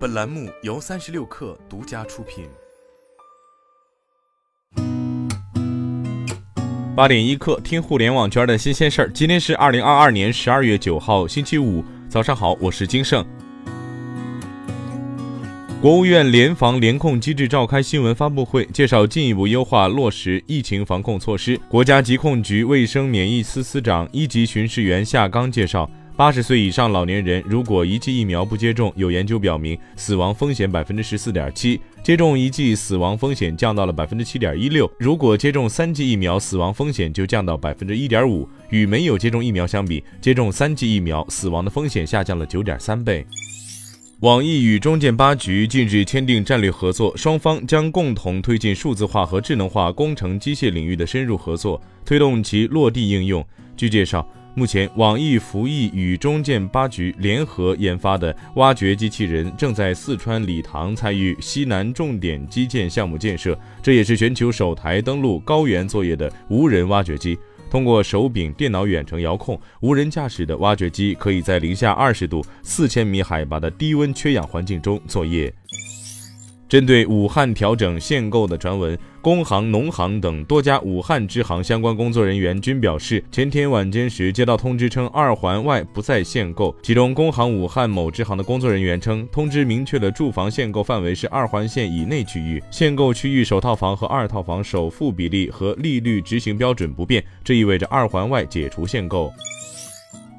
本栏目由三十六氪独家出品。八点一刻，听互联网圈的新鲜事儿。今天是二零二二年十二月九号，星期五，早上好，我是金盛。国务院联防联控机制召开新闻发布会，介绍进一步优化落实疫情防控措施。国家疾控局卫生免疫司司长、一级巡视员夏刚介绍，八十岁以上老年人如果一剂疫苗不接种，有研究表明死亡风险百分之十四点七；接种一剂死亡风险降到了百分之七点一六。如果接种三剂疫苗，死亡风险就降到百分之一点五。与没有接种疫苗相比，接种三剂疫苗死亡的风险下降了九点三倍。网易与中建八局近日签订战略合作，双方将共同推进数字化和智能化工程机械领域的深入合作，推动其落地应用。据介绍，目前网易服役与中建八局联合研发的挖掘机器人正在四川理塘参与西南重点基建项目建设，这也是全球首台登陆高原作业的无人挖掘机。通过手柄电脑远程遥控，无人驾驶的挖掘机可以在零下二十度、四千米海拔的低温缺氧环境中作业。针对武汉调整限购的传闻，工行、农行等多家武汉支行相关工作人员均表示，前天晚间时接到通知称二环外不再限购。其中，工行武汉某支行的工作人员称，通知明确了住房限购范围是二环线以内区域，限购区域首套房和二套房首付比例和利率执行标准不变，这意味着二环外解除限购。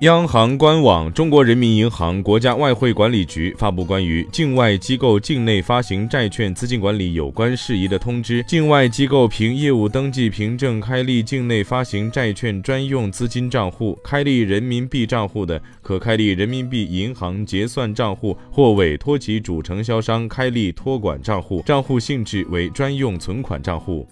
央行官网，中国人民银行、国家外汇管理局发布关于境外机构境内发行债券资金管理有关事宜的通知。境外机构凭业务登记凭证开立境内发行债券专用资金账户，开立人民币账户的，可开立人民币银行结算账户或委托其主承销商开立托管账户，账户性质为专用存款账户。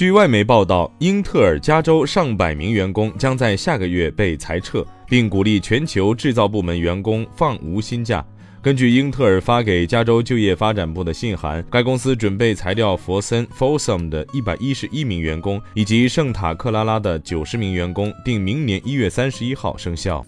据外媒报道，英特尔加州上百名员工将在下个月被裁撤，并鼓励全球制造部门员工放无薪假。根据英特尔发给加州就业发展部的信函，该公司准备裁掉佛森 （Folsom） 的一百一十一名员工，以及圣塔克拉拉的九十名员工，定明年一月三十一号生效。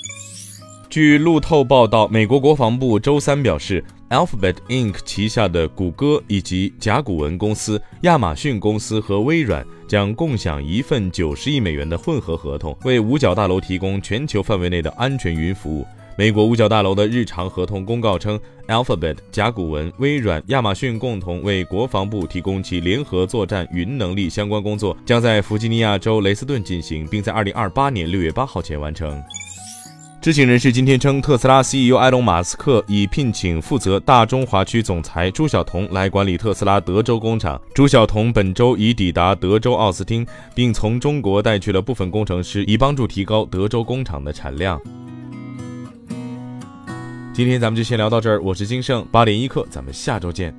据路透报道，美国国防部周三表示，Alphabet Inc. 旗下的谷歌以及甲骨文公司、亚马逊公司和微软将共享一份九十亿美元的混合合同，为五角大楼提供全球范围内的安全云服务。美国五角大楼的日常合同公告称，Alphabet、甲骨文、微软、亚马逊共同为国防部提供其联合作战云能力相关工作，将在弗吉尼亚州雷斯顿进行，并在二零二八年六月八号前完成。知情人士今天称，特斯拉 CEO 埃隆·马斯克已聘请负责大中华区总裁朱晓彤来管理特斯拉德州工厂。朱晓彤本周已抵达德州奥斯汀，并从中国带去了部分工程师，以帮助提高德州工厂的产量。今天咱们就先聊到这儿，我是金盛，八点一刻，咱们下周见。